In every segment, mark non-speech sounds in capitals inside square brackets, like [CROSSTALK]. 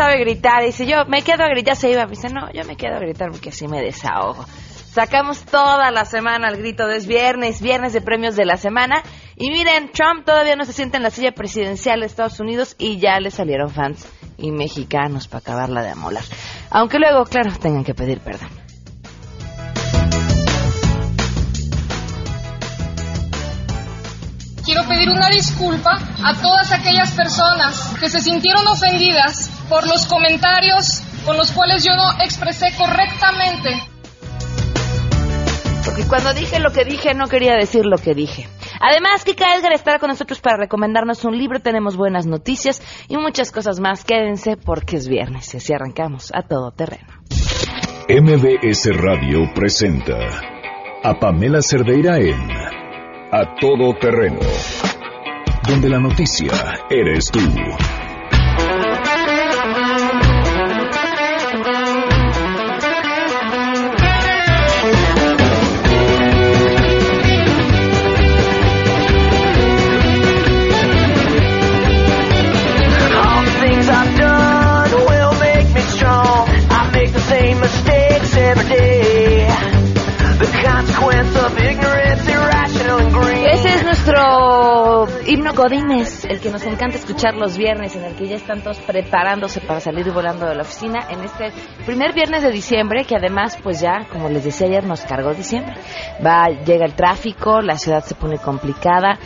sabe gritar. Dice, yo me quedo a gritar, se iba. Dice, no, yo me quedo a gritar porque así me desahogo. Sacamos toda la semana el grito de es viernes, viernes de premios de la semana. Y miren, Trump todavía no se sienta en la silla presidencial de Estados Unidos y ya le salieron fans y mexicanos para acabarla de amolar. Aunque luego, claro, tengan que pedir perdón. Quiero pedir una disculpa a todas aquellas personas que se sintieron ofendidas por los comentarios con los cuales yo no expresé correctamente. Porque cuando dije lo que dije, no quería decir lo que dije. Además, Kika Edgar estará con nosotros para recomendarnos un libro. Tenemos buenas noticias y muchas cosas más. Quédense porque es viernes y así arrancamos a todo terreno. MBS Radio presenta a Pamela Cerdeira en A Todo Terreno, donde la noticia eres tú. El que nos encanta escuchar los viernes, en el que ya están todos preparándose para salir volando de la oficina en este primer viernes de diciembre, que además, pues ya, como les decía ayer, nos cargó diciembre. Va, llega el tráfico, la ciudad se pone complicada.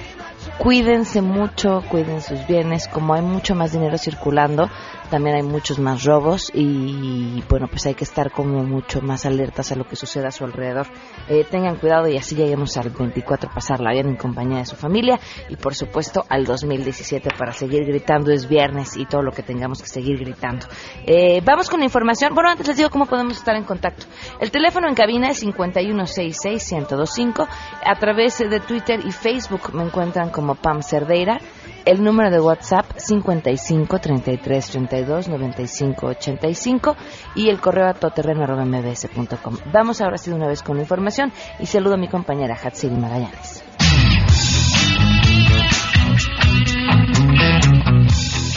Cuídense mucho, cuiden sus bienes, como hay mucho más dinero circulando, también hay muchos más robos y bueno, pues hay que estar como mucho más alertas a lo que suceda a su alrededor. Eh, tengan cuidado y así lleguemos al 24 pasarla bien en compañía de su familia y por supuesto al 2017 para seguir gritando es viernes y todo lo que tengamos que seguir gritando. Eh, vamos con la información. Bueno, antes les digo cómo podemos estar en contacto. El teléfono en cabina es 5166-1025. A través de Twitter y Facebook me encuentran como Pam Cerdeira. El número de WhatsApp 55 33 32 95 85 y el correo a todoterreno.mbs.com. Vamos ahora sí de una vez con la información y saludo a mi compañera Hatsiri Magallanes.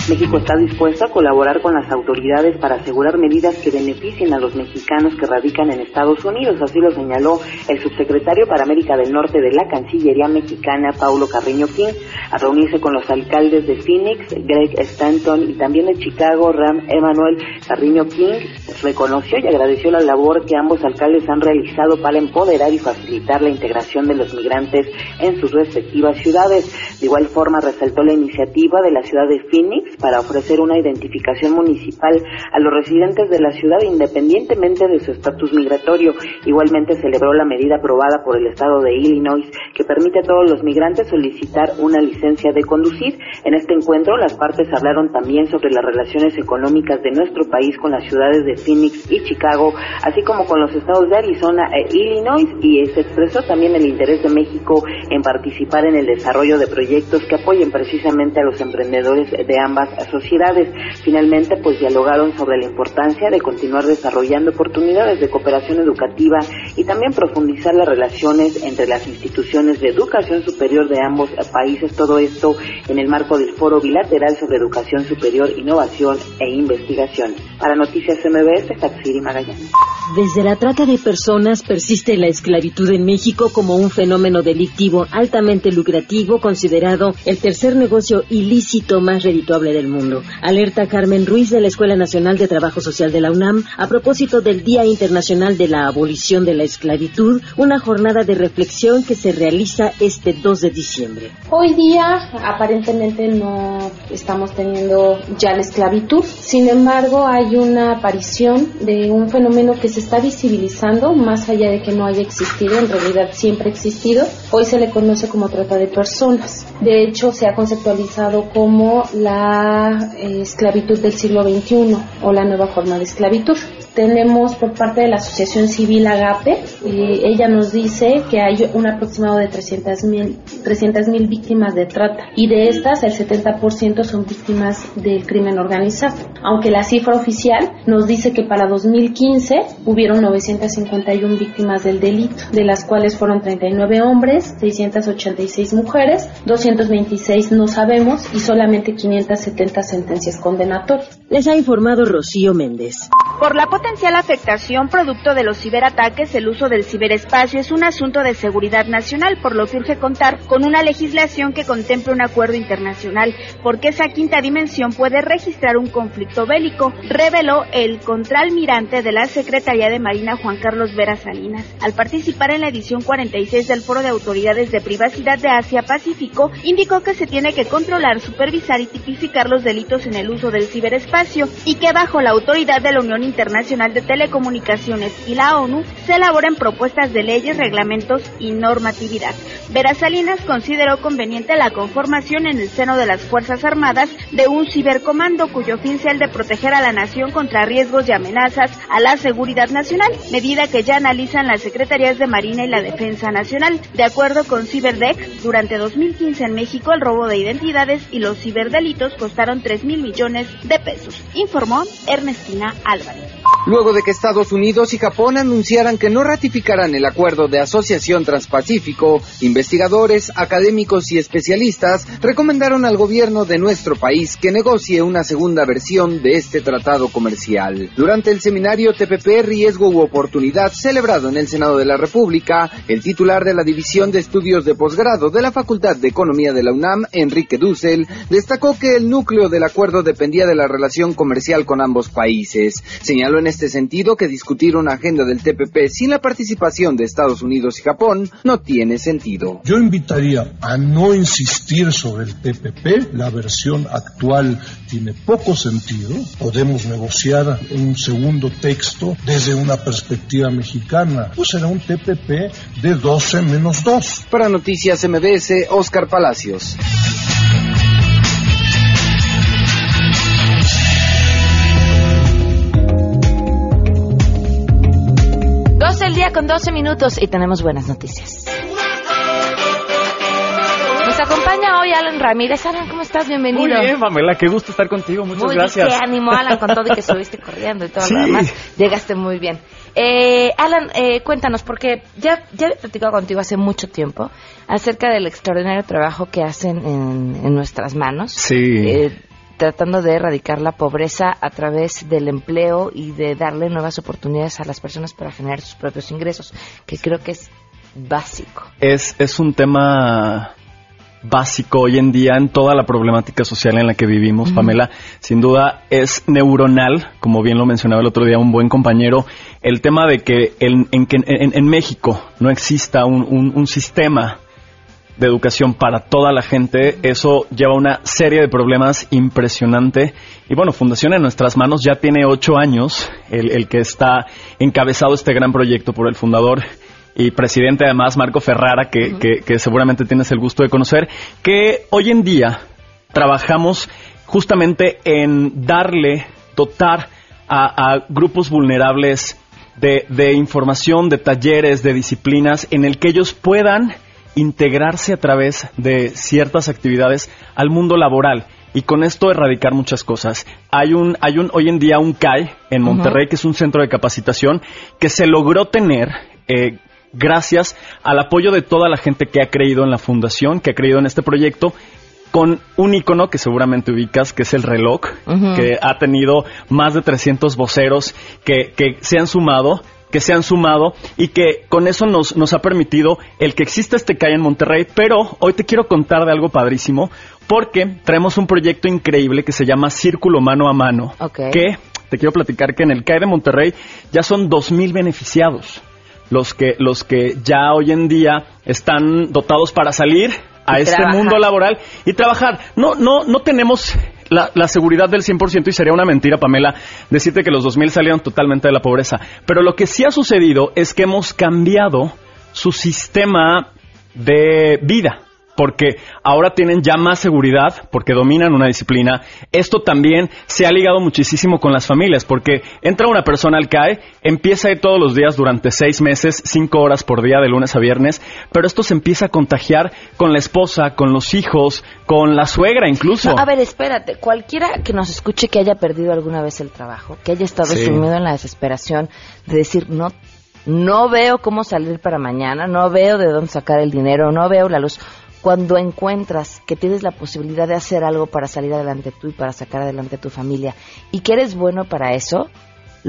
México está dispuesto a colaborar con las autoridades para asegurar medidas que beneficien a los mexicanos que radican en Estados Unidos, así lo señaló el subsecretario para América del Norte de la Cancillería mexicana, Paulo Carreño King, a reunirse con los alcaldes de Phoenix, Greg Stanton y también de Chicago, Ram Emanuel Carreño King, reconoció y agradeció la labor que ambos alcaldes han realizado para empoderar y facilitar la integración de los migrantes en sus respectivas ciudades. De igual forma, resaltó la iniciativa de la ciudad de Phoenix para ofrecer una identificación municipal a los residentes de la ciudad independientemente de su estatus migratorio. Igualmente celebró la medida aprobada por el estado de Illinois que permite a todos los migrantes solicitar una licencia de conducir. En este encuentro las partes hablaron también sobre las relaciones económicas de nuestro país con las ciudades de Phoenix y Chicago, así como con los estados de Arizona e Illinois y se expresó también el interés de México en participar en el desarrollo de proyectos que apoyen precisamente a los emprendedores de ambas sociedades. Finalmente, pues dialogaron sobre la importancia de continuar desarrollando oportunidades de cooperación educativa y también profundizar las relaciones entre las instituciones de educación superior de ambos países. Todo esto en el marco del Foro Bilateral sobre Educación Superior, Innovación e Investigación. Para Noticias MBS, Taxiri Magallanes. Desde la trata de personas persiste la esclavitud en México como un fenómeno delictivo altamente lucrativo, considerado el tercer negocio ilícito más redituable del mundo. Alerta Carmen Ruiz de la Escuela Nacional de Trabajo Social de la UNAM a propósito del Día Internacional de la Abolición de la Esclavitud, una jornada de reflexión que se realiza este 2 de diciembre. Hoy día aparentemente no estamos teniendo ya la esclavitud, sin embargo hay una aparición de un fenómeno que se está visibilizando más allá de que no haya existido, en realidad siempre ha existido, hoy se le conoce como trata de personas. De hecho se ha conceptualizado como la eh, esclavitud del siglo XXI o la nueva forma de esclavitud. Tenemos por parte de la Asociación Civil Agape, ella nos dice que hay un aproximado de 300 mil 300 mil víctimas de trata y de estas el 70% son víctimas del crimen organizado. Aunque la cifra oficial nos dice que para 2015 hubieron 951 víctimas del delito, de las cuales fueron 39 hombres, 686 mujeres, 226 no sabemos y solamente 570 sentencias condenatorias. Les ha informado Rocío Méndez. Por la potencial afectación producto de los ciberataques, el uso del ciberespacio es un asunto de seguridad nacional, por lo que urge contar con una legislación que contemple un acuerdo internacional, porque esa quinta dimensión puede registrar un conflicto bélico, reveló el contraalmirante de la Secretaría de Marina Juan Carlos Vera Salinas. Al participar en la edición 46 del Foro de Autoridades de Privacidad de Asia-Pacífico, indicó que se tiene que controlar, supervisar y tipificar los delitos en el uso del ciberespacio y que bajo la autoridad de la Unión Internacional de Telecomunicaciones y la ONU se elaboren propuestas de leyes, reglamentos y normatividad. Vera Salinas consideró conveniente la conformación en el seno de las Fuerzas Armadas de un cibercomando cuyo fin sea el de proteger a la nación contra riesgos y amenazas a la seguridad nacional, medida que ya analizan las Secretarías de Marina y la Defensa Nacional. De acuerdo con Ciberdec, durante 2015 en México el robo de identidades y los ciberdelitos costaron 3 mil millones de pesos, informó Ernestina Álvarez. Luego de que Estados Unidos y Japón anunciaran que no ratificarán el acuerdo de asociación transpacífico, investigadores, académicos y especialistas recomendaron al gobierno de nuestro país que negocie una segunda versión de este tratado comercial. Durante el seminario TPP Riesgo u Oportunidad celebrado en el Senado de la República, el titular de la División de Estudios de Posgrado de la Facultad de Economía de la UNAM, Enrique Dussel, destacó que el núcleo del acuerdo dependía de la relación comercial con ambos países. Señaló en este sentido que discutir una agenda del TPP sin la participación de Estados Unidos y Japón no tiene sentido. Yo invitaría a no insistir sobre el TPP. La versión actual tiene poco sentido. Podemos negociar un segundo texto desde una perspectiva mexicana. Pues será un TPP de 12 menos 2. Para Noticias MBS, Oscar Palacios. Día con 12 minutos y tenemos buenas noticias. Nos acompaña hoy Alan Ramírez. Alan, ¿cómo estás? Bienvenido. Muy bien, Pamela, qué gusto estar contigo. Muchas muy gracias. Qué ánimo, Alan, con todo y que [LAUGHS] estuviste corriendo y todo Sí. lo demás. Llegaste muy bien. Eh, Alan, eh, cuéntanos, porque ya, ya he platicado contigo hace mucho tiempo acerca del extraordinario trabajo que hacen en, en nuestras manos. Sí. eh, tratando de erradicar la pobreza a través del empleo y de darle nuevas oportunidades a las personas para generar sus propios ingresos, que creo que es básico. Es, es un tema básico hoy en día en toda la problemática social en la que vivimos, Pamela. Sin duda es neuronal, como bien lo mencionaba el otro día un buen compañero, el tema de que en, en, que en- en México no exista un, un- un sistema de educación para toda la gente, eso lleva una serie de problemas impresionante. Y bueno, Fundación en nuestras manos ya tiene ocho años, el, el que está encabezado este gran proyecto por el fundador y presidente además Marco Ferrara, que, que- que seguramente tienes el gusto de conocer, que hoy en día trabajamos justamente en darle, dotar a, a grupos vulnerables de, de información, de talleres, de disciplinas, en el que ellos puedan integrarse a través de ciertas actividades al mundo laboral. Y con esto erradicar muchas cosas. Hay un, hay un, hoy en día un CAI en Monterrey, que es un centro de capacitación, que se logró tener eh, gracias al apoyo de toda la gente que ha creído en la fundación, que ha creído en este proyecto, con un icono que seguramente ubicas, que es el reloj, que ha tenido más de 300 voceros que, que se han sumado que se han sumado y que con eso nos, nos ha permitido el que exista este CAI en Monterrey, pero hoy te quiero contar de algo padrísimo porque traemos un proyecto increíble que se llama Círculo Mano a Mano, Ok. que te quiero platicar que en el CAI de Monterrey ya son 2.000 beneficiados los que, los que ya hoy en día están dotados para salir a este trabajar. mundo laboral y trabajar. No, no, no tenemos la, la seguridad del 100% y sería una mentira, Pamela, decirte que los 2000 salieron totalmente de la pobreza. Pero lo que sí ha sucedido es que hemos cambiado su sistema de vida. Porque ahora tienen ya más seguridad, porque dominan una disciplina. Esto también se ha ligado muchísimo con las familias, porque entra una persona al CAE, empieza a ir todos los días durante seis meses, cinco horas por día, de lunes a viernes, pero esto se empieza a contagiar con la esposa, con los hijos, con la suegra incluso. No, a ver, espérate. Cualquiera que nos escuche que haya perdido alguna vez el trabajo, que haya estado Sí. sumido en la desesperación de decir, no, no veo cómo salir para mañana, no veo de dónde sacar el dinero, no veo la luz. Cuando encuentras que tienes la posibilidad de hacer algo para salir adelante tú y para sacar adelante a tu familia y que eres bueno para eso,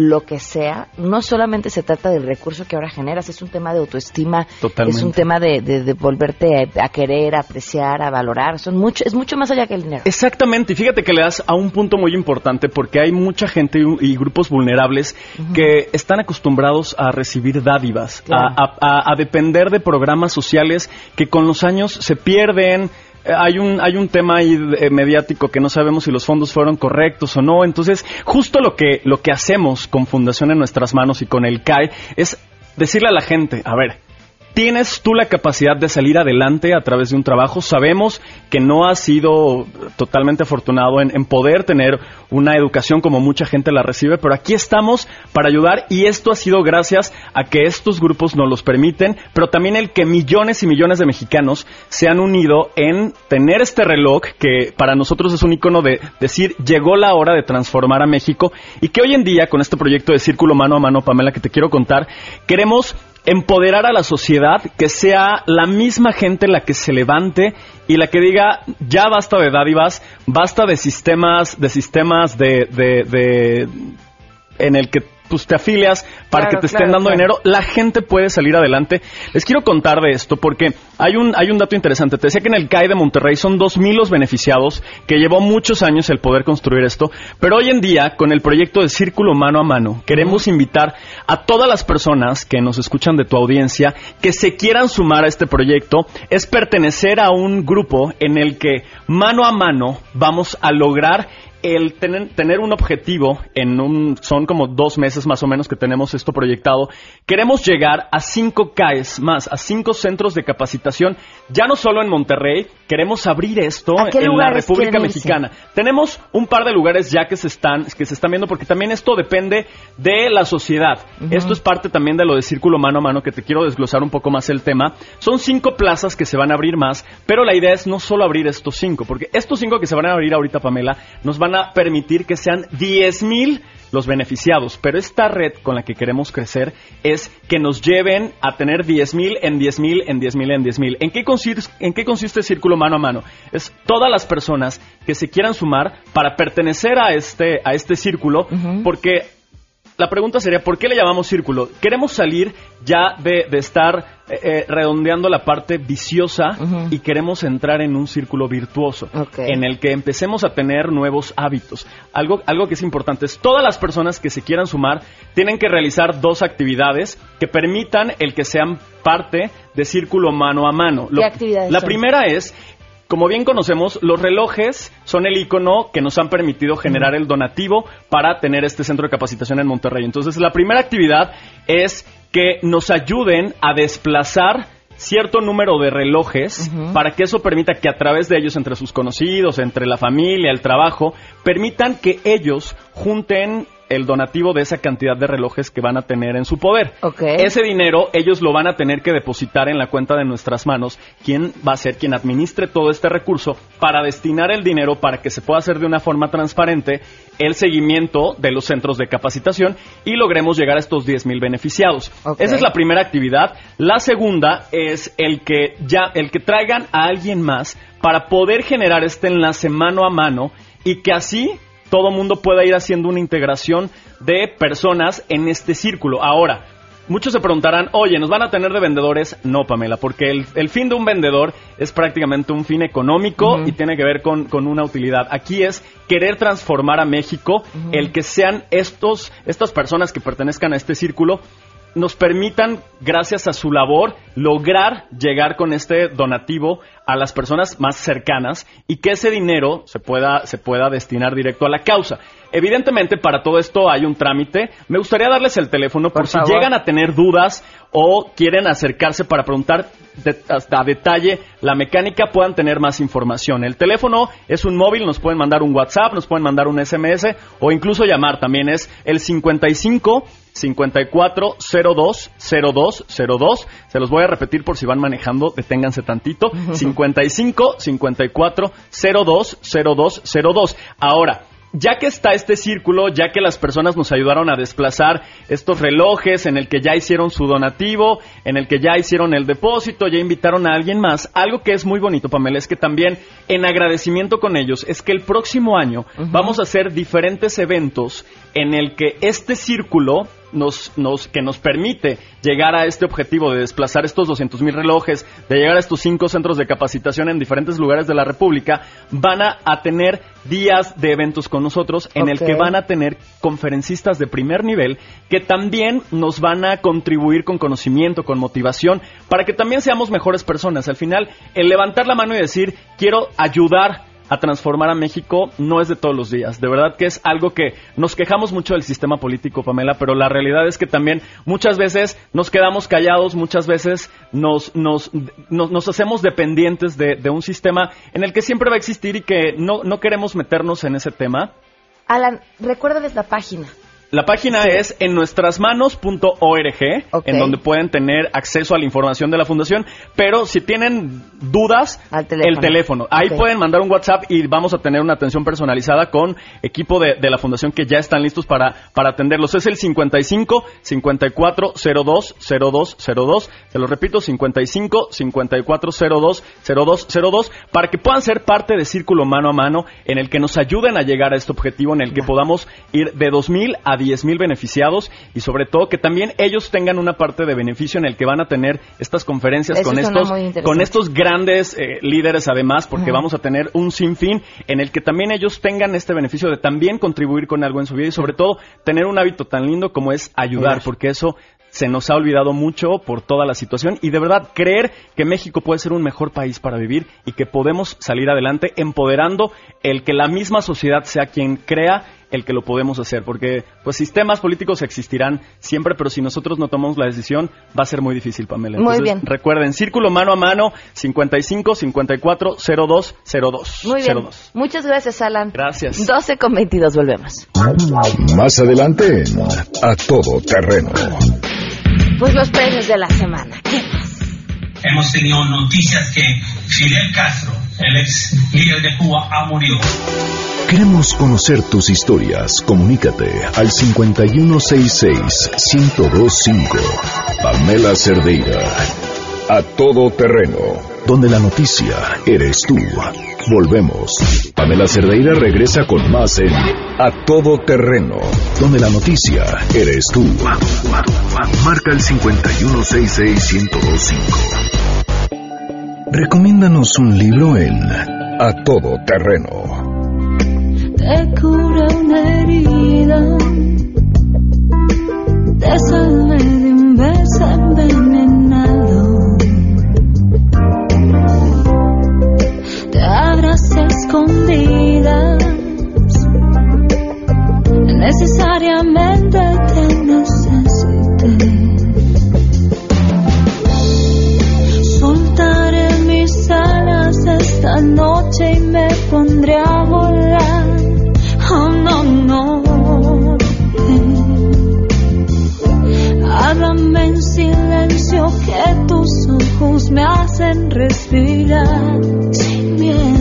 lo que sea, no solamente se trata del recurso que ahora generas, es un tema de autoestima, Totalmente. es un tema de, de, de volverte a, a querer, a apreciar, a valorar, son mucho, es mucho más allá que el dinero. Exactamente, y fíjate que le das a un punto muy importante porque hay mucha gente y, y grupos vulnerables que están acostumbrados a recibir dádivas, Claro. a, a- a depender de programas sociales que con los años se pierden. Eh, Hay un, hay un tema ahí eh, mediático que no sabemos si los fondos fueron correctos o no. Entonces, justo lo que, lo que hacemos con Fundación en nuestras manos y con el CAE es decirle a la gente, a ver, ¿Tienes tú la capacidad de salir adelante a través de un trabajo? Sabemos que no has sido totalmente afortunado en, en poder tener una educación como mucha gente la recibe, pero aquí estamos para ayudar y esto ha sido gracias a que estos grupos nos los permiten, pero también el que millones y millones de mexicanos se han unido en tener este reloj que para nosotros es un icono de decir llegó la hora de transformar a México y que hoy en día con este proyecto de Círculo Mano a Mano, Pamela, que te quiero contar, queremos empoderar a la sociedad, que sea la misma gente la que se levante y la que diga ya basta de dádivas, basta de sistemas, de sistemas de, de, de- en el que pues te afilias para Claro, que te estén claro, dando claro. dinero, la gente puede salir adelante. Les quiero contar de esto porque hay un, hay un dato interesante. Te decía que en el CAI de Monterrey son 2.000 los beneficiados, que llevó muchos años el poder construir esto, pero hoy en día, con el proyecto de Círculo Mano a Mano, queremos invitar a todas las personas que nos escuchan de tu audiencia que se quieran sumar a este proyecto, es pertenecer a un grupo en el que mano a mano vamos a lograr el tener, tener un objetivo en un son como dos meses más o menos que tenemos esto proyectado queremos llegar a cinco CAES más a cinco centros de capacitación ya no solo en Monterrey queremos abrir esto ¿A qué en la República? Mexicana. Tenemos un par de lugares ya que se están que se están viendo porque también esto depende de la sociedad. Esto es parte también de lo de círculo mano a mano que te quiero desglosar un poco más el tema. Son cinco plazas que se van a abrir más pero la idea es no solo abrir estos cinco porque estos cinco que se van a abrir ahorita Pamela nos van a permitir que sean 10 mil los beneficiados, pero esta red con la que queremos crecer es que nos lleven a tener 10 mil en 10 mil en 10 mil en 10 mil. ¿En qué consiste, en qué consiste Círculo Mano a Mano? Es todas las personas que se quieran sumar para pertenecer a este, a este círculo, porque la pregunta sería, ¿por qué le llamamos círculo? Queremos salir ya de, de estar eh, eh, redondeando la parte viciosa y queremos entrar en un círculo virtuoso, en el que empecemos a tener nuevos hábitos. Algo, algo que es importante es, todas las personas que se quieran sumar tienen que realizar dos actividades que permitan el que sean parte de círculo mano a mano. ¿Qué actividades la son? primera es como bien conocemos, los relojes son el icono que nos han permitido generar el donativo para tener este centro de capacitación en Monterrey. Entonces, la primera actividad es que nos ayuden a desplazar cierto número de relojes para que eso permita que a través de ellos, entre sus conocidos, entre la familia, el trabajo, permitan que ellos junten el donativo de esa cantidad de relojes que van a tener en su poder. Ese dinero ellos lo van a tener que depositar en la cuenta de nuestras manos. ¿Quién va a ser quien administre todo este recurso para destinar el dinero para que se pueda hacer de una forma transparente el seguimiento de los centros de capacitación y logremos llegar a estos 10 mil beneficiados? Esa es la primera actividad. La segunda es el que ya el que traigan a alguien más para poder generar este enlace mano a mano y que así todo mundo pueda ir haciendo una integración de personas en este círculo. Ahora, muchos se preguntarán, oye, ¿nos van a tener de vendedores? No, Pamela, porque el, el fin de un vendedor es prácticamente un fin económico y tiene que ver con, con una utilidad. Aquí es querer transformar a México, el que sean estos, estas personas que pertenezcan a este círculo nos permitan, gracias a su labor, lograr llegar con este donativo a las personas más cercanas y que ese dinero se pueda, se pueda destinar directo a la causa. Evidentemente, para todo esto hay un trámite. Me gustaría darles el teléfono por, si favor. llegan a tener dudas o quieren acercarse para preguntar. de- hasta a detalle la mecánica puedan tener más información. El teléfono es un móvil, nos pueden mandar un WhatsApp, nos pueden mandar un SMS o incluso llamar también es el 55 54 02 02 02. Se los voy a repetir por si van manejando, deténganse tantito. 55 54 02 02 02. Ahora, ya que está este círculo, ya que las personas nos ayudaron a desplazar estos relojes en el que ya hicieron su donativo, en el que ya hicieron el depósito, ya invitaron a alguien más, algo que es muy bonito, Pamela, es que también en agradecimiento con ellos, es que el próximo año vamos a hacer diferentes eventos en el que este círculo nos, nos, que nos permite llegar a este objetivo de desplazar estos 200 mil relojes, de llegar a estos cinco centros de capacitación en diferentes lugares de la República, van a, a tener días de eventos con nosotros en el que van a tener conferencistas de primer nivel que también nos van a contribuir con conocimiento, con motivación, para que también seamos mejores personas. Al final, el levantar la mano y decir, quiero ayudar a transformar a México no es de todos los días. De verdad que es algo que nos quejamos mucho del sistema político, Pamela, pero la realidad es que también muchas veces nos quedamos callados, muchas veces nos, nos, nos, hacemos dependientes de, de un sistema en el que siempre va a existir y que no, no queremos meternos en ese tema. Alan, recuérdales la página. La página es en nuestrasmanos.org, Ok. en donde pueden tener acceso a la información de la fundación, pero si tienen dudas, teléfono. el teléfono. Ahí pueden mandar un WhatsApp y vamos a tener una atención personalizada con equipo de, de la fundación que ya están listos para, para atenderlos. Es el 55 54 02 02 02. Se lo repito, 55 54 02 02 02 para que puedan ser parte de Círculo Mano a Mano en el que nos ayuden a llegar a este objetivo, en el que podamos ir de 2.000 a 10.000 beneficiados y sobre todo que también ellos tengan una parte de beneficio en el que van a tener estas conferencias Eso con estos, con estos grandes eh, líderes además, porque vamos a tener un sinfín en el que también ellos tengan este beneficio de también contribuir con algo en su vida y sobre todo tener un hábito tan lindo como es Ayudar. porque eso se nos ha olvidado mucho por toda la situación y de verdad creer que México puede ser un mejor país para vivir y que podemos salir adelante empoderando el que la misma sociedad sea quien crea el que lo podemos hacer, porque pues sistemas políticos existirán siempre, pero si nosotros no tomamos la decisión va a ser muy difícil, Pamela. Muy Entonces, bien. Recuerden, círculo mano a mano 55 54 02 02. Muy bien. 02. Muchas gracias, Alan. Gracias. 12 con 22, volvemos. Más adelante en A Todo Terreno. Pues los premios de la semana. ¿Qué más? Hemos tenido noticias que Fidel Castro, el ex líder de Cuba, ha morido. Queremos conocer tus historias. Comunícate al 5166-1025. Pamela Cerdeira. A todo terreno. Donde la noticia eres tú. Volvemos. Pamela Cerdeira regresa con más en A todo terreno. Donde la noticia eres tú. Marca el 5166-1025. Recomiéndanos un libro en A todo terreno. te cura una herida, te salvé de un beso envenenado, necesariamente te necesité. Soltaré mis alas esta noche y me pondré a volar. Oh no, no. Háblame en silencio que tus ojos me hacen respirar.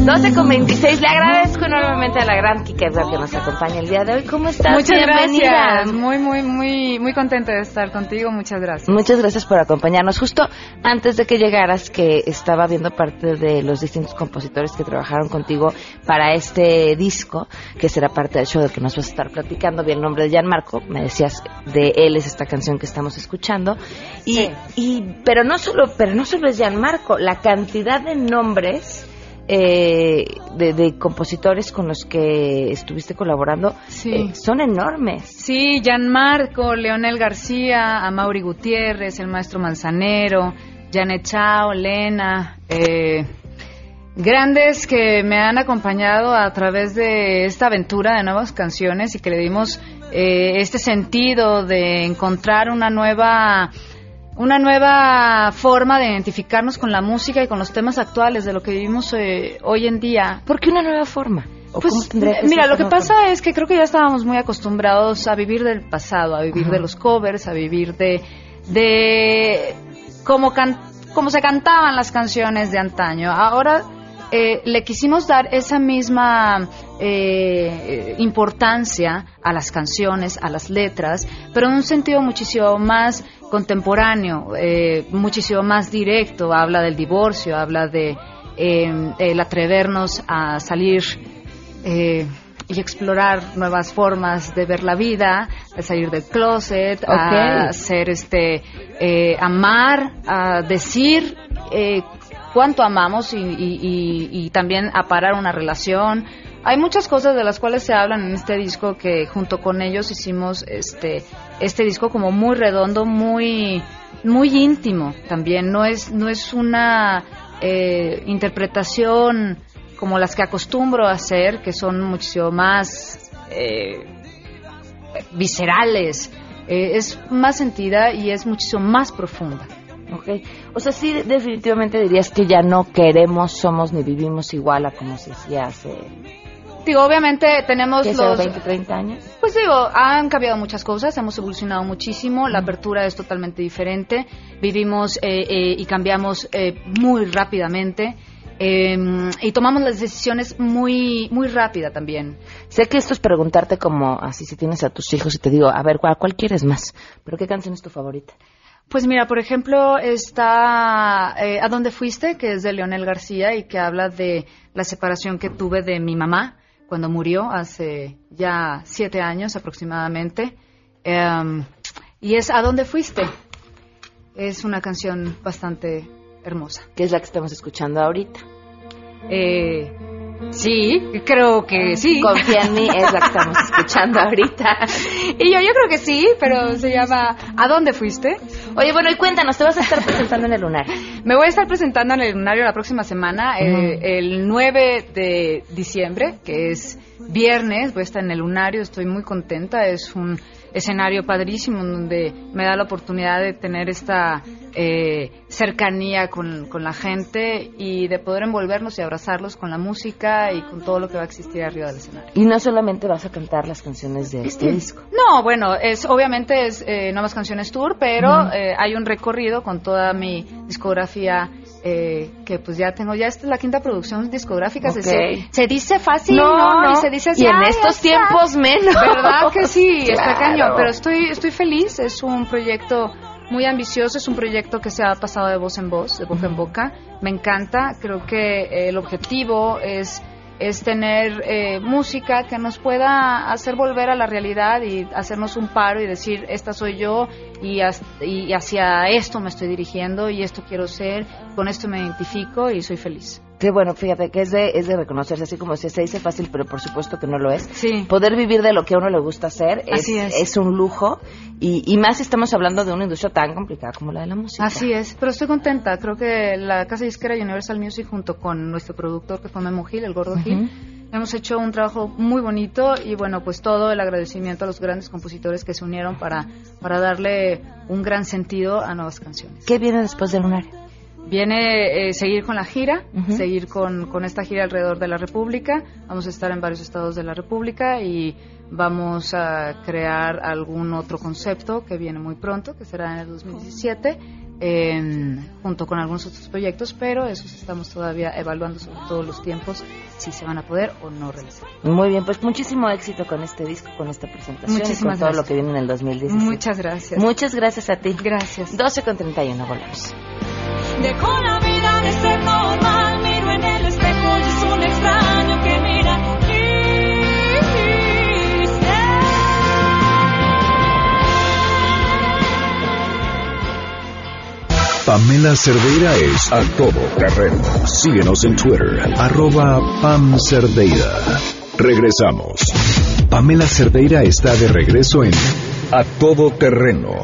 12 con 26. Le agradezco enormemente a la gran Kika que nos acompaña el día de hoy. ¿Cómo estás? Muchas Bienvenida. gracias. Muy, muy, muy, muy contenta de estar contigo. Muchas gracias. Muchas gracias por acompañarnos. Justo antes de que llegaras, que estaba viendo parte de los distintos compositores que trabajaron contigo para este disco, que será parte del show del que nos vas a estar platicando. Vi el nombre de Gianmarco, me decías de él es esta canción que estamos escuchando. Y, y pero no solo, pero no solo es Gianmarco, la cantidad de nombres eh, de, de compositores con los que estuviste colaborando eh, son enormes. Sí, Gianmarco, Leonel García, Amaury Gutiérrez, el maestro Manzanero, Janet Chao, Lena, eh, grandes que me han acompañado a través de esta aventura de nuevas canciones y que le dimos eh, este sentido de encontrar una nueva una nueva forma de identificarnos con la música y con los temas actuales de lo que vivimos eh, hoy en día. ¿Por qué una nueva forma? ¿O Pues, cómo mira, lo que pasa es que creo que ya estábamos muy acostumbrados a vivir del pasado, a vivir Ajá. de los covers, a vivir de, de cómo, can- cómo se cantaban las canciones de antaño. Ahora eh, le quisimos dar esa misma eh, importancia a las canciones, a las letras, pero en un sentido muchísimo más contemporáneo, eh, muchísimo más directo. Habla del divorcio, habla de eh, el atrevernos a salir eh, y explorar nuevas formas de ver la vida, de salir del closet, a Ok. hacer este, eh, amar, a decir eh, cuánto amamos y, también a parar una relación. Hay muchas cosas de las cuales se hablan en este disco que junto con ellos hicimos este este disco como muy redondo, muy muy íntimo también. No es no es una eh, interpretación como las que acostumbro a hacer, que son muchísimo más eh, viscerales. Eh, es más sentida y es muchísimo más profunda. Ok. O sea, sí, definitivamente dirías que ya no queremos, somos ni vivimos igual a como se hacía hace Digo, obviamente tenemos ¿qué será, los 20, 30 años. Pues digo, han cambiado muchas cosas, hemos evolucionado muchísimo, la apertura es totalmente diferente, vivimos eh, eh, y cambiamos eh, muy rápidamente eh, y tomamos las decisiones muy muy rápida también. Sé que esto es preguntarte como así si tienes a tus hijos y te digo, a ver, ¿cuál, cuál quieres más? ¿Pero qué canción es tu favorita? Pues mira, por ejemplo, está eh, ¿A dónde fuiste? que es de Leonel García y que habla de la separación que tuve de mi mamá cuando murió hace ya siete años aproximadamente. Em, y es ¿A dónde fuiste? Es una canción bastante hermosa. Que es la que estamos escuchando ahorita. Eh, sí, creo que sí. Confía en mí, es la que estamos [LAUGHS] escuchando ahorita. Y yo, yo creo que sí, pero se llama ¿A dónde fuiste? Oye, bueno, y cuéntanos, te vas a estar presentando en el lunar. Me voy a estar presentando en el lunario la próxima semana, eh, el 9 de diciembre, que es viernes, voy a estar en el lunario, estoy muy contenta, es un escenario padrísimo en donde me da la oportunidad de tener esta eh, cercanía con, con la gente y de poder envolvernos y abrazarlos con la música y con todo lo que va a existir arriba del escenario. Y no solamente vas a cantar las canciones de este [CLEARS THROAT] disco. No, bueno, es obviamente es eh, Nuevas Canciones Tour, pero eh, hay un recorrido con toda mi discografía eh, que pues ya tengo, ya esta es la quinta producción discográfica. se- Ok. Se, se dice fácil, No, ¿no? no. Y se dice así, Y en "Ay, estos tiempos está". [LAUGHS] menos. ¿Verdad que sí? Está cañón, pero estoy, estoy feliz, es un proyecto muy ambicioso, es un proyecto que se ha pasado de voz en voz, de boca en boca. Me encanta, creo que eh, el objetivo es es tener eh, música que nos pueda hacer volver a la realidad y hacernos un paro y decir, esta soy yo y, y hacia esto me estoy dirigiendo y esto quiero ser, con esto me identifico y soy feliz. Qué bueno, fíjate que es de, es de reconocerse, así como se, se dice fácil, pero por supuesto que no lo es. Sí. Poder vivir de lo que a uno le gusta hacer es, Así es. un lujo y, y más si estamos hablando de una industria tan complicada como la de la música. Así es, pero estoy contenta. Creo que la casa disquera Universal Music junto con nuestro productor que fue Memo Gil, el Gordo Gil, hemos hecho un trabajo muy bonito y bueno, pues todo el agradecimiento a los grandes compositores que se unieron para, para darle un gran sentido a nuevas canciones. ¿Qué viene después del lunario? Viene eh, seguir con la gira, seguir con, con esta gira alrededor de la República. Vamos a estar en varios estados de la República y vamos a crear algún otro concepto que viene muy pronto, que será en el 2017, eh, junto con algunos otros proyectos, pero esos estamos todavía evaluando sobre todos los tiempos, si se van a poder o no realizar. Muy bien, pues muchísimo éxito con este disco, con esta presentación y con Muchísimas todo lo que viene en el 2017. Muchas gracias. Muchas gracias a ti. Gracias. 12 con 31, volvemos. Dejó la vida de ser normal, miro en el espejo y es un extraño que mira. Pamela Cerdeira es a todo terreno. Síguenos en Twitter, arroba Pam Cerdeira. Regresamos. Pamela Cerdeira está de regreso en A Todo Terreno.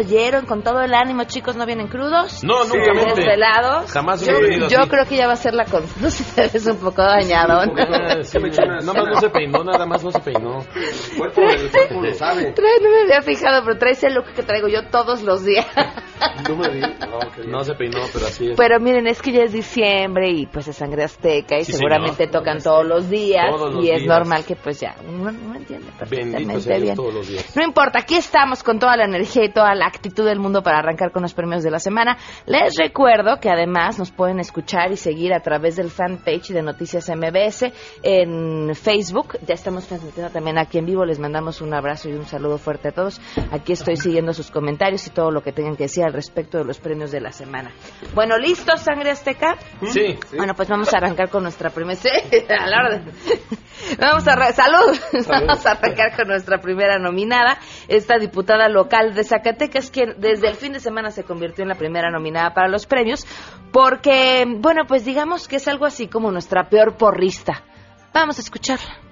Oyeron con todo el ánimo, chicos? ¿No vienen crudos? No, nunca mente. ¿Desvelados? Jamás yo, venido yo así. creo que ya va a ser la confusión. [LAUGHS] Ustedes un poco dañado. ¿no? Ah, sí, nada más no se peinó, nada más no se peinó. El cuerpo, el cuerpo lo sabe. Trae, no me había fijado, pero traes el look que traigo yo todos los días. No se peinó, pero así es. Pero miren, es que ya es diciembre y pues es sangre azteca y Sí, seguramente señor. tocan todos los días Todos los y es normal que pues ya uno no entiende Bendito perfectamente sea Dios bien. todos los días. No importa, aquí estamos con toda la energía y toda la actitud del mundo para arrancar con los premios de la semana. Les recuerdo que además nos pueden escuchar y seguir a través del fanpage de Noticias MBS en Facebook. Ya estamos transmitiendo también aquí en vivo. Les mandamos un abrazo y un saludo fuerte a todos. Aquí estoy siguiendo sus comentarios y todo lo que tengan que decir al respecto de los premios de la semana. Bueno, ¿listos, Sangre Azteca? Sí. Bueno, pues vamos a arrancar con nuestra primera... Sí, [LAUGHS] a la orden. [LAUGHS] Vamos a... arran- [LAUGHS] ¡Salud! Vamos a arrancar con nuestra primera nominada, esta diputada local de Zacatecas, quien desde el fin de semana se convirtió en la primera nominada para los premios, porque, bueno, pues digamos que es algo así como nuestra peor porrista. Vamos a escucharla.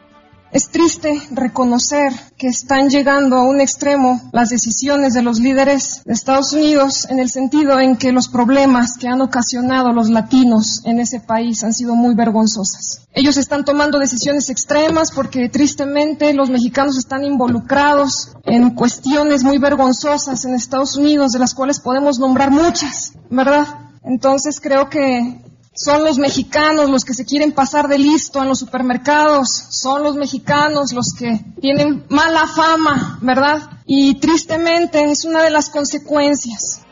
Es triste reconocer que están llegando a un extremo las decisiones de los líderes de Estados Unidos en el sentido en que los problemas que han ocasionado los latinos en ese país han sido muy vergonzosas. Ellos están tomando decisiones extremas porque tristemente los mexicanos están involucrados en cuestiones muy vergonzosas en Estados Unidos, de las cuales podemos nombrar muchas, ¿verdad? Entonces creo que son los mexicanos los que se quieren pasar de listo en los supermercados, son los mexicanos los que tienen mala fama, ¿verdad? Y tristemente es una de las consecuencias.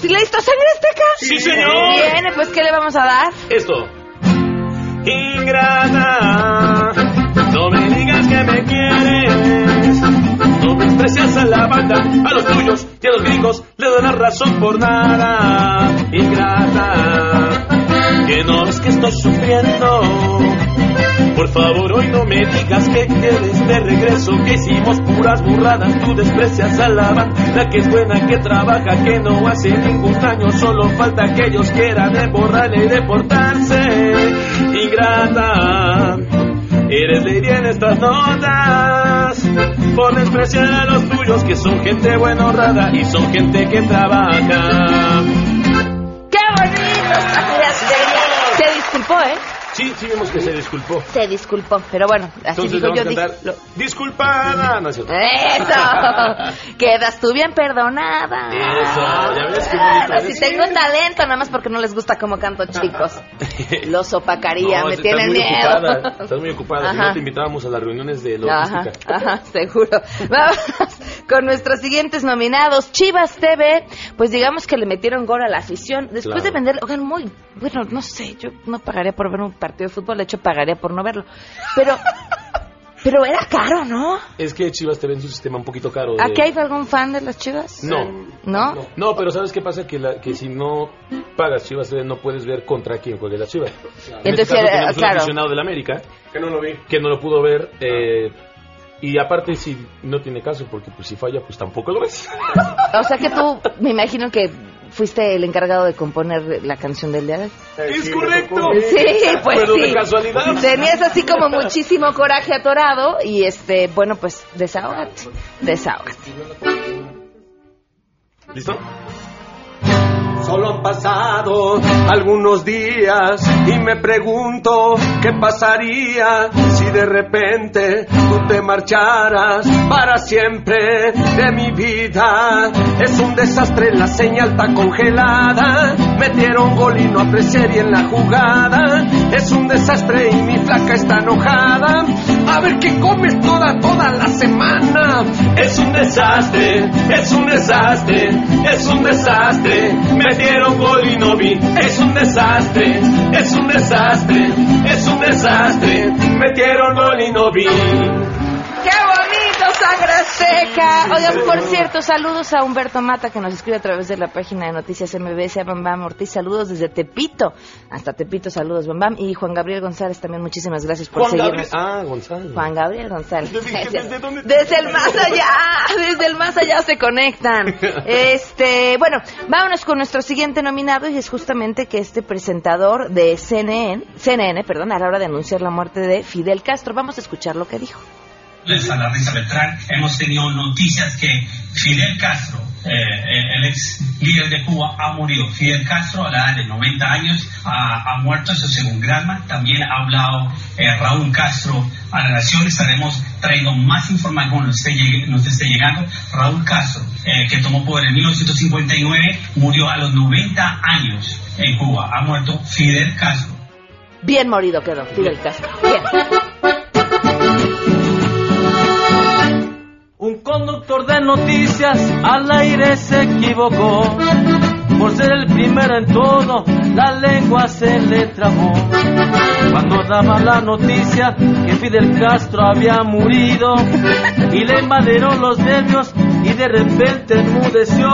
¿Sí, ¿Listo, Sangre Azteca? Sí, señor. Bien, pues ¿qué le vamos a dar? Esto. Ingrata, no me digas que me quieres. Desprecias a la banda, a los tuyos y a los gringos le la razón por nada. Ingrata, que no ves que estoy sufriendo. Por favor, hoy no me digas que quieres de regreso, que hicimos puras burradas. Tú desprecias a la banda, que es buena, que trabaja, que no hace ningún daño. Solo falta que ellos quieran borrarle y deportarse. Ingrata, eres lady en estas notas. Por despreciar a los tuyos, que son gente buena honrada y son gente que trabaja. Sí, sí vimos que se disculpó. Se disculpó, pero bueno, así Entonces dijo vamos yo. a cantar lo- Disculpada. No es cierto. ¡Eso! [LAUGHS] Quedas tú bien perdonada. Eso, ya ves qué bonito Así es. tengo talento, nada más porque no les gusta cómo canto, chicos. [LAUGHS] Los opacaría, No, me tienen muy miedo. Ocupada, estás muy ocupada. Si Ajá. no te invitábamos a las reuniones de Ajá, logística. ajá, seguro. Vamos con nuestros siguientes nominados. Chivas TV, pues digamos que le metieron gol a la afición. Después Claro. de vender, oigan, muy, bueno, no sé, yo no pagaría por ver un partido de fútbol, de hecho pagaría por no verlo. Pero, pero era caro, ¿no? Es que Chivas te ve en su sistema un poquito caro. de- ¿Aquí hay algún fan de las Chivas? No. ¿No? No, pero ¿sabes qué pasa? Que, la- que si no pagas Chivas TV no puedes ver contra quién juega la Chivas. En Entonces, este caso era- tenemos un claro. aficionado del América que no lo vi. Que no lo pudo ver. eh, y aparte si no tiene caso porque pues si falla pues tampoco lo ves. O sea que tú, me imagino que fuiste el encargado de componer la canción del día de hoy. Es correcto. Sí, pues Pero sí. de casualidad. Tenías así como muchísimo coraje atorado y este, bueno, pues desahógate, desahógate. ¿Listo? Solo han pasado algunos días y me pregunto qué pasaría si de repente tú te marcharas para siempre de mi vida. Es un desastre, la señal está congelada. Metieron gol y no aprecié bien la jugada. Es un desastre y mi flaca está enojada. A ver qué comes toda, toda la semana. Es un desastre, es un desastre, es un desastre. Metieron gol y no. Es un desastre, es un desastre, es un desastre. Metieron gol y no vi. ¡Qué bonito, sangre seca! Oigan, por cierto, saludos a Humberto Mata que nos escribe a través de la página de Noticias MBS, a Bam Bam Ortiz, saludos desde Tepito. Hasta Tepito, saludos Bam Bam. Y Juan Gabriel González también, muchísimas gracias por Juan Gabriel. Ah, Gonzalo. Juan Gabriel González. ¿desde dónde te- Desde el más allá, desde el más allá se conectan. [LAUGHS] Este, bueno, vámonos con nuestro siguiente nominado y es justamente que este presentador de CNN, CNN, perdón, a la hora de anunciar la muerte de Fidel Castro, vamos a escuchar lo que dijo. A la Risa Beltrán, hemos tenido noticias que Fidel Castro, eh, eh, el ex líder de Cuba, ha morido. Fidel Castro, a la edad de 90 años, ha, muerto, eso según Granma. También ha hablado eh, Raúl Castro a la Nación. Estaremos trayendo más información nos esté, nos esté llegando. Raúl Castro, que tomó poder en 1959, murió a los 90 años en Cuba. Ha muerto Fidel Castro. Bien morido quedó Fidel Castro. Bien. Conductor de noticias al aire se equivocó. Por ser el primero en todo, la lengua se le trabó. Cuando daba la noticia que Fidel Castro había murido y le invadieron los nervios y de repente enmudeció.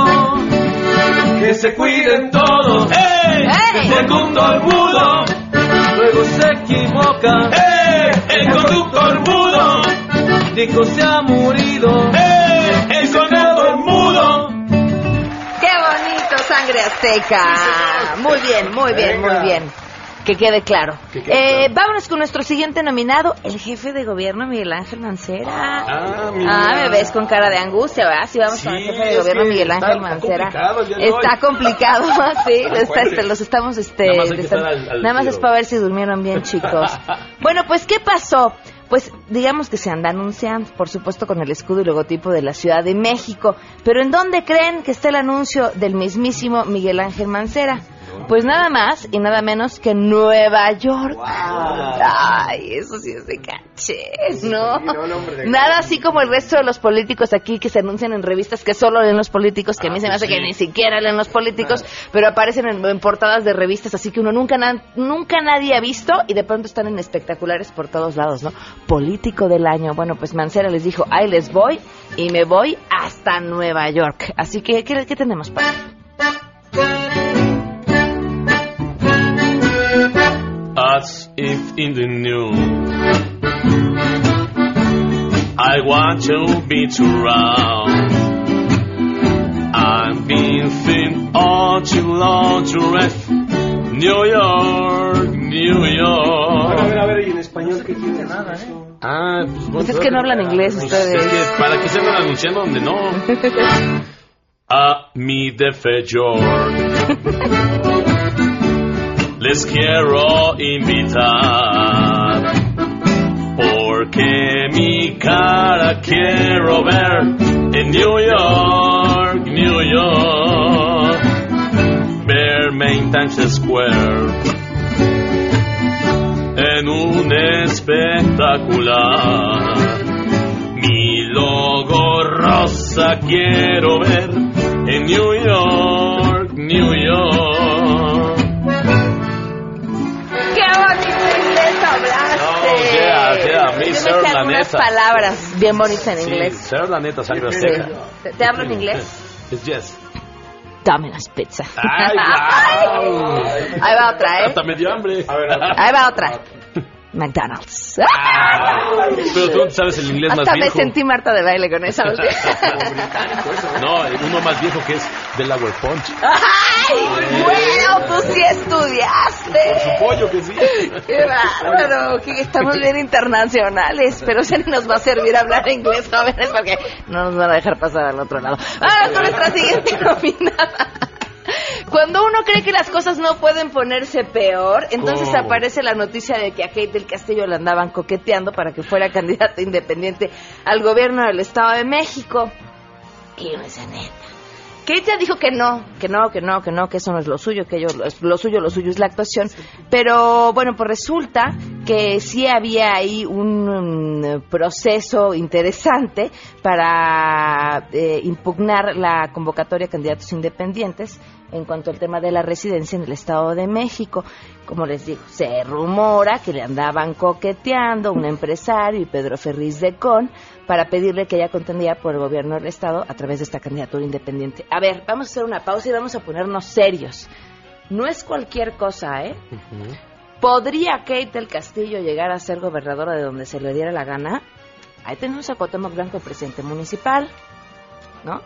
Que se cuiden todos, ¡Ey! el conductor mudo, luego se equivoca, ¡Ey! el conductor mudo, se ha murido, ¡Ey! el conductor mudo. ¡Qué bonito, sangre azteca! Muy bien, muy bien, muy bien. Que quede claro. Que quede Eh, vámonos con nuestro siguiente nominado, el jefe de gobierno Miguel Ángel Mancera. Ah, mira. Ah, me ves con cara de angustia, ¿verdad? Sí, vamos con el Sí, jefe de es gobierno Miguel Ángel está Mancera. complicado hoy. Está complicado, [LAUGHS] sí, lo está- este, los estamos, este, Nada más estar al- al nada más es para ver si durmieron bien, chicos. [LAUGHS] bueno, pues, ¿qué pasó? Pues digamos que se anda anunciando, por supuesto con el escudo y logotipo de la Ciudad de México. Pero ¿en dónde creen que está el anuncio del mismísimo Miguel Ángel Mancera? Pues nada más y nada menos que Nueva York. Ay, eso sí es de caché, ¿no? Nada así como el resto de los políticos aquí que se anuncian en revistas que solo leen los políticos, que a mí se me hace que ni siquiera leen los políticos, pero aparecen en, en portadas de revistas así que uno nunca, na- nunca nadie ha visto y de pronto están en espectaculares por todos lados, ¿no? Político del año. Bueno, pues Mancera les dijo, ahí les voy y me voy hasta Nueva York. Así que, ¿qué, qué tenemos para as if in the new. I want to be around. I've been thin all too long to rest. New York, New ver, a York. ver, a ver, y en español, ¿qué quiere nada, eh? Ah, pues, bueno, Pues es que no hablan inglés pues, ustedes. es que para que se andan anunciando donde no. [LAUGHS] A mi de Fe York. [LAUGHS] Les quiero invitar. Porque mi cara quiero ver en New York, New York. Verme en Times Square. En un espectacular. Mi logo rosa quiero ver en New York, New York. Neta. palabras bien bonitas en Sí, inglés. ser la neta, sangre Sí. azteca. ¿Te, te hablo en inglés? Es yes. Domino's Pizza. Ay, [LAUGHS] wow. Ahí va otra, ¿eh? Hasta me dio hambre. Ahí va otra. McDonald's. Pero tú sabes el inglés más Hasta me viejo. sentí Marta de baile con esa. [LAUGHS] No, uno más viejo que es Delaware Punch. ¡Ay! Bueno, tú sí estudiaste. Pollo que sí. ¡Qué bárbaro! Que estamos bien internacionales. Pero se nos va a servir hablar inglés, jóvenes, porque no nos van a dejar pasar al otro lado. Ahora con nuestra siguiente [LAUGHS] nominada. [LAUGHS] Cuando uno cree que las cosas no pueden ponerse peor, entonces ¿Cómo? aparece la noticia de que a Kate del Castillo la andaban coqueteando para que fuera [LAUGHS] candidata independiente al gobierno del Estado de México. Y no es neta. Kate ya dijo que no, que no, que no, que no, que eso no es lo suyo, que ello, lo, lo suyo, lo suyo es la actuación. Pero bueno, pues resulta que sí había ahí un mm, proceso interesante para eh, impugnar la convocatoria de candidatos independientes en cuanto al tema de la residencia en el Estado de México. Como les digo, se rumora que le andaban coqueteando un empresario y Pedro Ferriz de Con para pedirle que ella contendía por el gobierno del Estado a través de esta candidatura independiente. A ver, vamos a hacer una pausa y vamos a ponernos serios. No es cualquier cosa, ¿eh? ¿Podría Kate del Castillo llegar a ser gobernadora de donde se le diera la gana? Ahí tenemos a Cuauhtémoc Blanco, presidente municipal, ¿no?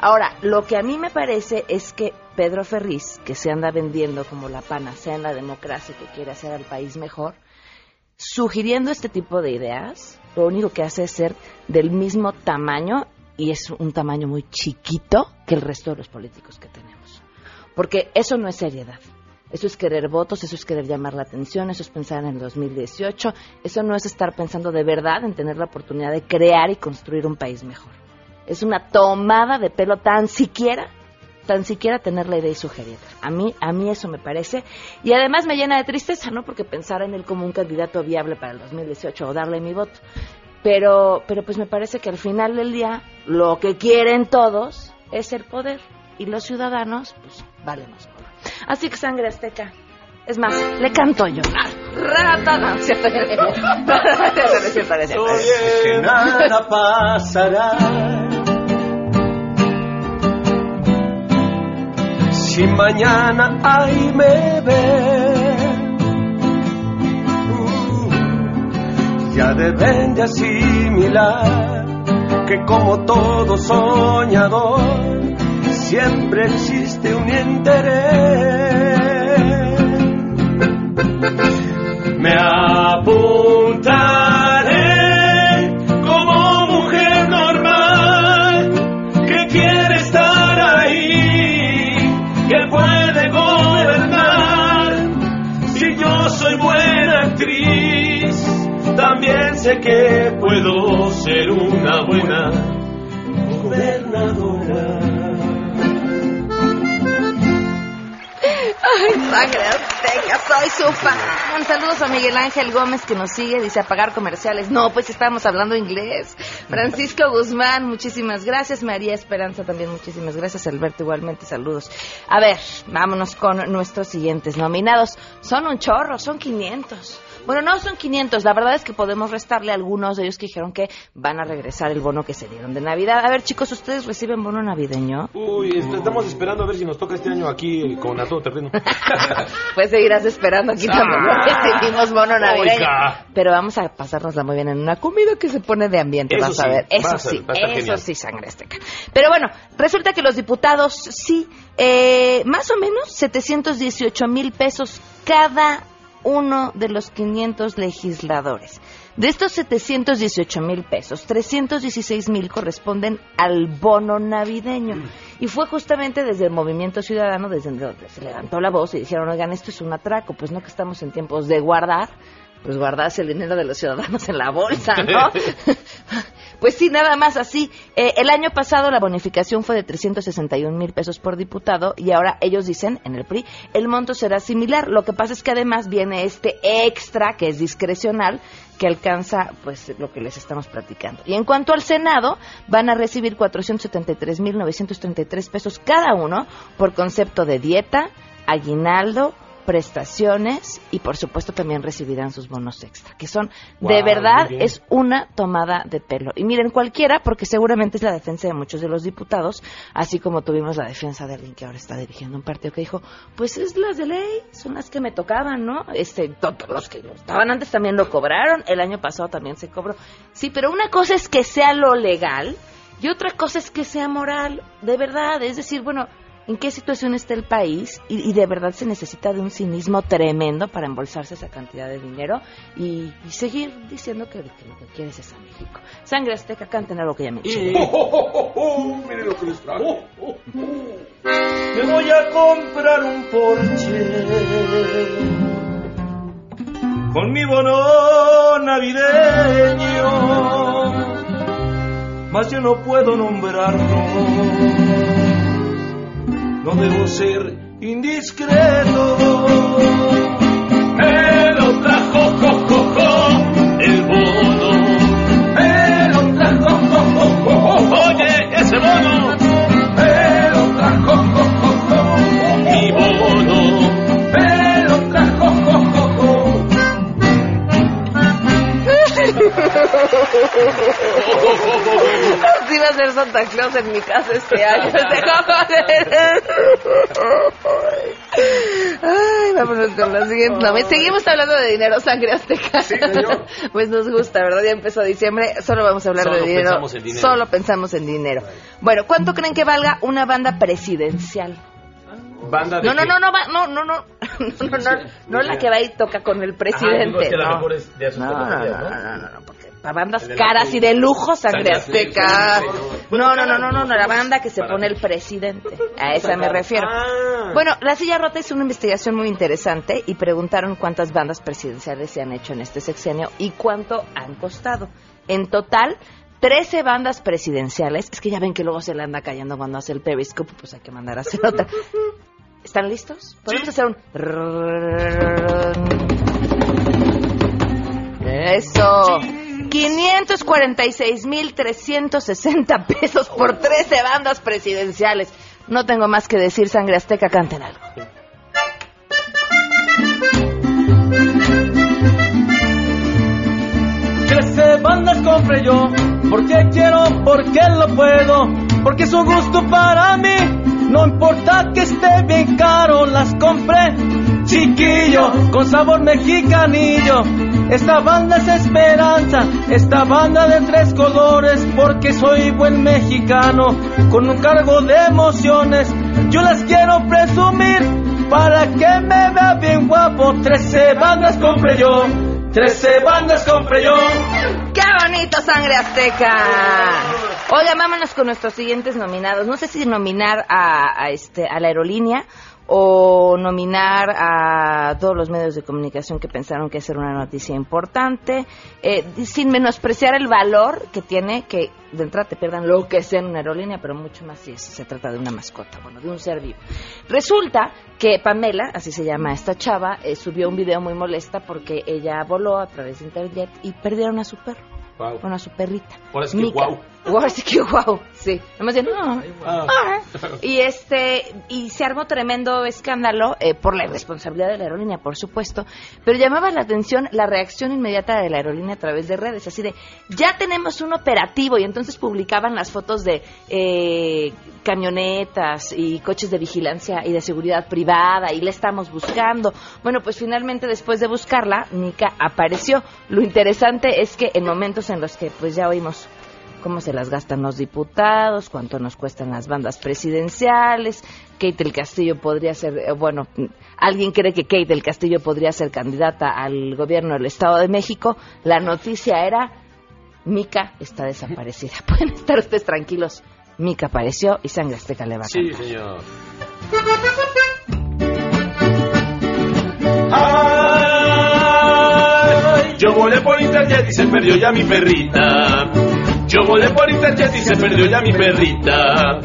Ahora, lo que a mí me parece es que Pedro Ferriz, que se anda vendiendo como la panacea en la democracia que quiere hacer al país mejor, sugiriendo este tipo de ideas, lo único que hace es ser del mismo tamaño y es un tamaño muy chiquito que el resto de los políticos que tenemos. Porque eso no es seriedad. Eso es querer votos, eso es querer llamar la atención, eso es pensar en el 2018, eso no es estar pensando de verdad en tener la oportunidad de crear y construir un país mejor. Es una tomada de pelo tan siquiera, tan siquiera tener la idea y sugerirla. A mí, a mí eso me parece. Y además me llena de tristeza, ¿no? Porque pensar en él como un candidato viable para el 2018 o darle mi voto. Pero, pero pues me parece que al final del día lo que quieren todos es el poder. Y los ciudadanos, pues, valemos. Así que sangre azteca. Es más, le canto yo. Rata, no, cierto, [LAUGHS] que nada pasará. Si mañana ahí me ven, uh, ya deben de asimilar que como todo soñador, siempre existe un interés. Me apuntaré como mujer normal que quiere estar ahí, que puede gobernar. Si yo soy buena actriz, también sé que puedo ser una buena gobernadora. Ay, sangre azteca, soy su fan. Saludos a Miguel Ángel Gómez que nos sigue, dice apagar comerciales. No, pues estamos hablando inglés. Francisco Guzmán, muchísimas gracias. María Esperanza también, muchísimas gracias. Alberto, igualmente, saludos. A ver, vámonos con nuestros siguientes nominados. Son un chorro, son 500. Bueno, no son 500, la verdad es que podemos restarle a algunos de ellos que dijeron que van a regresar el bono que se dieron de Navidad. A ver, chicos, ¿ustedes reciben bono navideño? Uy, est- estamos esperando a ver si nos toca este año aquí con a todo terreno. [LAUGHS] Pues seguirás esperando aquí también. Ah. Recibimos bono navideño. Oiga. Pero vamos a pasárnosla muy bien en una comida que se pone de ambiente, Eso vas a sí, ver. va Eso a ser- sí, a eso genial. sí, sangre azteca. Pero bueno, resulta que los diputados sí, eh, más o menos 718 mil pesos cada uno de los 500 legisladores. De estos 718 mil pesos, 316 mil corresponden al bono navideño. Y fue justamente desde el Movimiento Ciudadano, desde donde se levantó la voz y dijeron, oigan, esto es un atraco, pues no que estamos en tiempos de guardar, pues guardarse el dinero de los ciudadanos en la bolsa, [LAUGHS] ¿no? Pues sí, nada más así. Eh, el año pasado la bonificación fue de 361 mil pesos por diputado y ahora ellos dicen, en el PRI, el monto será similar. Lo que pasa es que además viene este extra que es discrecional que alcanza pues lo que les estamos platicando. Y en cuanto al Senado, van a recibir 473 mil 933 pesos cada uno por concepto de dieta, aguinaldo, prestaciones y por supuesto también recibirán sus bonos extra, que son de verdad es una tomada de pelo. Y miren, cualquiera, porque seguramente es la defensa de muchos de los diputados, así como tuvimos la defensa de alguien que ahora está dirigiendo un partido que dijo, pues es las de ley, son las que me tocaban, ¿no? Este, to- los que estaban antes también lo cobraron, el año pasado también se cobró. Sí, pero una cosa es que sea lo legal y otra cosa es que sea moral, de verdad, es decir, bueno, ¿En qué situación está el país? Y, y de verdad se necesita de un cinismo tremendo para embolsarse esa cantidad de dinero y, y seguir diciendo que, que lo que quieres es a México. Sangre azteca, canten algo que ya me eché. Miren lo que les trajo. Me voy a comprar un Porsche con mi bono navideño. Mas yo no puedo nombrarlo no debo ser indiscreto. Me lo trajo Coco, co, Así va a ser Santa Claus en mi casa este año. [LAUGHS] Ay, vámonos con la siguiente. No, seguimos hablando de dinero, sangre azteca. [LAUGHS] Pues nos gusta, ¿verdad? Ya empezó diciembre, solo vamos a hablar Solo de dinero. pensamos en dinero. Solo pensamos en dinero. Bueno, ¿cuánto creen que valga una banda presidencial? Banda de No, no, no, no, no, no, no, no, no, no, no la que va y toca con el presidente. no. No, no, no, ¿no? no, no, no, porque para bandas caras y de lujo, sangre azteca. No, no, no, no, no, no, la banda que se pone el presidente. A esa me refiero. Bueno, La Silla Rota hizo una investigación muy interesante y preguntaron cuántas bandas presidenciales se han hecho en este sexenio y cuánto han costado. En total, 13 bandas presidenciales. Es que ya ven que luego se le anda cayendo cuando hace el Periscope, pues hay que mandar a hacer otra. ¿Están listos? Podemos hacer un... Eso. 546.360 pesos por 13 bandas presidenciales. No tengo más que decir, sangre azteca, canten algo. Trece bandas compré yo, porque quiero, porque lo puedo, porque es un gusto para mí. No importa que esté bien caro, las compré. Chiquillo, con sabor mexicanillo. Esta banda es esperanza, esta banda de tres colores, porque soy buen mexicano, con un cargo de emociones. Yo las quiero presumir, para que me vea bien guapo. Trece bandas compré yo, trece bandas compré yo. ¡Qué bonito, sangre azteca! Oiga, vámonos con nuestros siguientes nominados. No sé si nominar a, a este, a la aerolínea o nominar a todos los medios de comunicación que pensaron que esa era una noticia importante, eh, sin menospreciar el valor que tiene que de entrada te pierdan lo que sea en una aerolínea, pero mucho más si se trata de una mascota, bueno, de un ser vivo. Resulta que Pamela, así se llama esta chava, eh, subió un video muy molesta porque ella voló a través de internet y perdieron a su perro. Guau. Bueno, a su perrita. Ahora sí que Mica. guau. [LAUGHS] Que guau, sí. Nomás "Ah". Ah. Ah. Y este y se armó tremendo escándalo eh, por la irresponsabilidad de la aerolínea, por supuesto, pero llamaba la atención la reacción inmediata de la aerolínea a través de redes, así de ya tenemos un operativo y entonces publicaban las fotos de eh, camionetas y coches de vigilancia y de seguridad privada y la estamos buscando. Bueno, pues finalmente después de buscarla, Nika apareció. Lo interesante es que en momentos en los que pues ya oímos cómo se las gastan los diputados, cuánto nos cuestan las bandas presidenciales, Kate del Castillo podría ser, eh, bueno, alguien cree que Kate del Castillo podría ser candidata al gobierno del Estado de México, la noticia era, Mica está desaparecida. [LAUGHS] Pueden estar ustedes tranquilos, Mica apareció y Sangre Azteca le va a Sí, cantar. señor. Ay, Yo volé por internet y se perdió ya mi perrita. Yo volé por internet y se perdió ya mi perrita.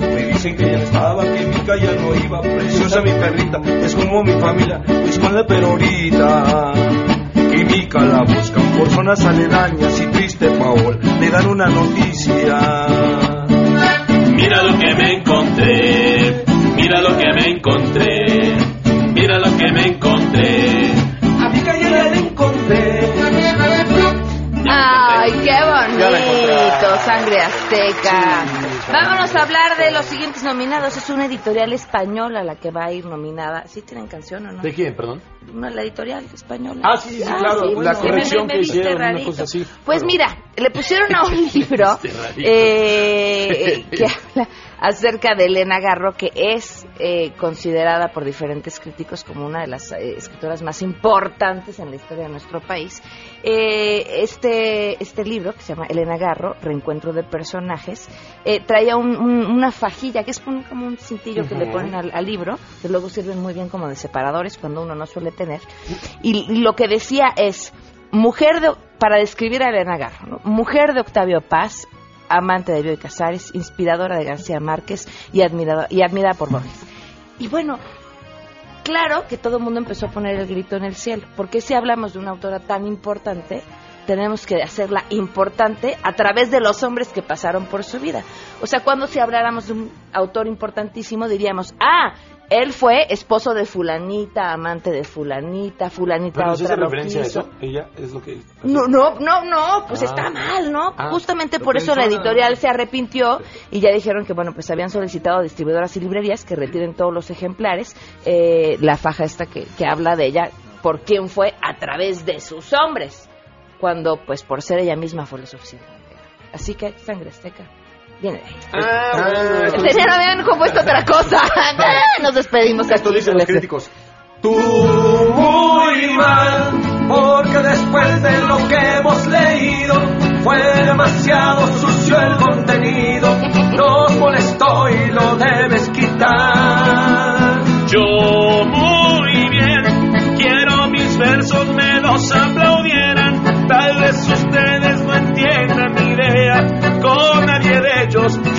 Me dicen que ya no estaba, que mi ya no iba. Preciosa mi perrita, es como mi familia, es con la perorita. Y Mica la buscan por zonas aledañas y triste Paol le dan una noticia. Mira lo que me encontré, mira lo que me encontré, Sangre Azteca. Vámonos a hablar de los siguientes nominados. Es una editorial española la que va a ir nominada. ¿Sí tienen canción o no? ¿De quién, perdón? Una, la editorial española. Ah, sí, sí, claro, la sí, corrección me- me que viste hicieron, una cosa así. Pues mira, le pusieron [LAUGHS] a un libro eh, que habla acerca de Elena Garro, que es eh, considerada por diferentes críticos como una de las eh, escritoras más importantes en la historia de nuestro país. Eh, este, este libro, que se llama Elena Garro, Reencuentro de Personajes, traía un- un- una fajilla, que es como un cintillo que le ponen al, al libro, que luego sirven muy bien como de separadores cuando uno no suele tener. Y, y lo que decía es, mujer de, para describir a Elena Garro, ¿no? mujer de Octavio Paz, amante de Bioy Casares, inspiradora de García Márquez y, admirado, y admirada por Borges. Y bueno, claro que todo el mundo empezó a poner el grito en el cielo, porque si hablamos de una autora tan importante, tenemos que hacerla importante a través de los hombres que pasaron por su vida. O sea, cuando si habláramos de un autor importantísimo, diríamos, ah, él fue esposo de fulanita, amante de fulanita, fulanita Pero ¿sí otra hace lo referencia a quiso. eso? Ella es lo que... No, no, no, no, pues Ah. está mal, ¿no? Ah, Justamente por eso la editorial se arrepintió y ya dijeron que, bueno, pues habían solicitado a distribuidoras y librerías que retiren todos los ejemplares, eh, la faja esta que, que habla de ella, por quién fue a través de sus hombres, cuando, pues, por ser ella misma fue lo grande. Así que, sangre azteca, viene de ahí. Ah, Tenían, habían compuesto otra cosa. [LAUGHS] [LAUGHS] Ah, Nos despedimos Esto aquí dicen los este- críticos. Tú muy mal, porque después de lo que hemos leído, fue demasiado sucio el contenido. Nos molestó y lo debes quitar.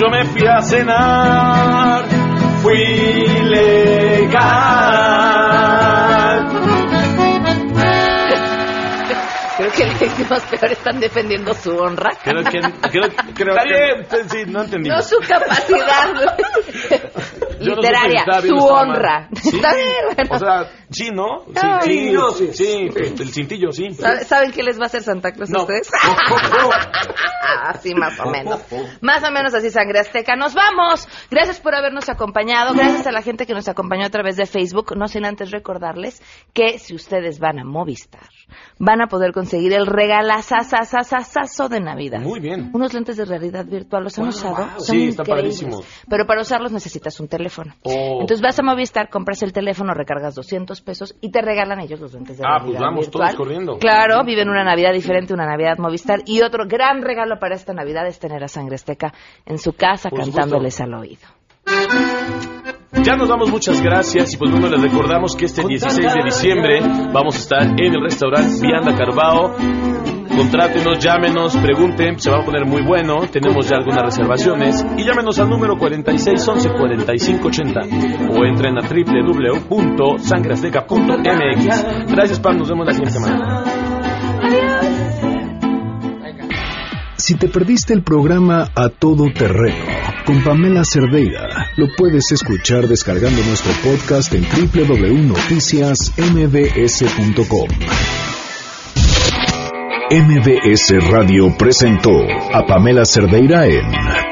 Yo me fui a cenar. Fui legal. Que los víctimas peor están defendiendo su honra. Creo que... Creo, creo Está que- bien, sí, no entendí. No su capacidad no literaria, su honra. Sí, Está bien, bueno. O sea, sí, ¿no? Sí, Ay, sí, sí, sí, el cintillo, sí. ¿Sabe- ¿Saben qué les va a hacer Santa Claus a No. ustedes? [LAUGHS] así más o menos. Más o menos así, Sangre Azteca. Nos vamos. Gracias por habernos acompañado. Gracias a la gente que nos acompañó a través de Facebook. No sin antes recordarles que si ustedes van a Movistar, van a poder conseguir el regalazazazazazo de Navidad. Muy bien. Unos lentes de realidad virtual. ¿Los han usado? wow. Son Sí, están padrísimos. Pero para usarlos necesitas un teléfono. Oh. Entonces vas a Movistar, compras el teléfono, recargas 200 pesos y te regalan ellos los lentes de Ah, realidad pues vamos virtual. todos corriendo. Claro, viven una Navidad diferente, una Navidad Movistar. Y otro gran regalo para esta Navidad es tener a Sangre Azteca en su casa Por cantándoles al oído. Ya nos damos muchas gracias y pues bueno, les recordamos que este 16 de diciembre vamos a estar en el restaurante Vianda Carbao. Contrátenos, llámenos, pregunten, se va a poner muy bueno. Tenemos ya algunas reservaciones y llámenos al número 4611-4580 o entren a www.sangreazteca.mx. Gracias, Pam, nos vemos la siguiente semana. Si te perdiste el programa A Todo Terreno con Pamela Cerdeira, lo puedes escuchar descargando nuestro podcast en www.noticiasmbs.com. MBS Radio presentó a Pamela Cerdeira en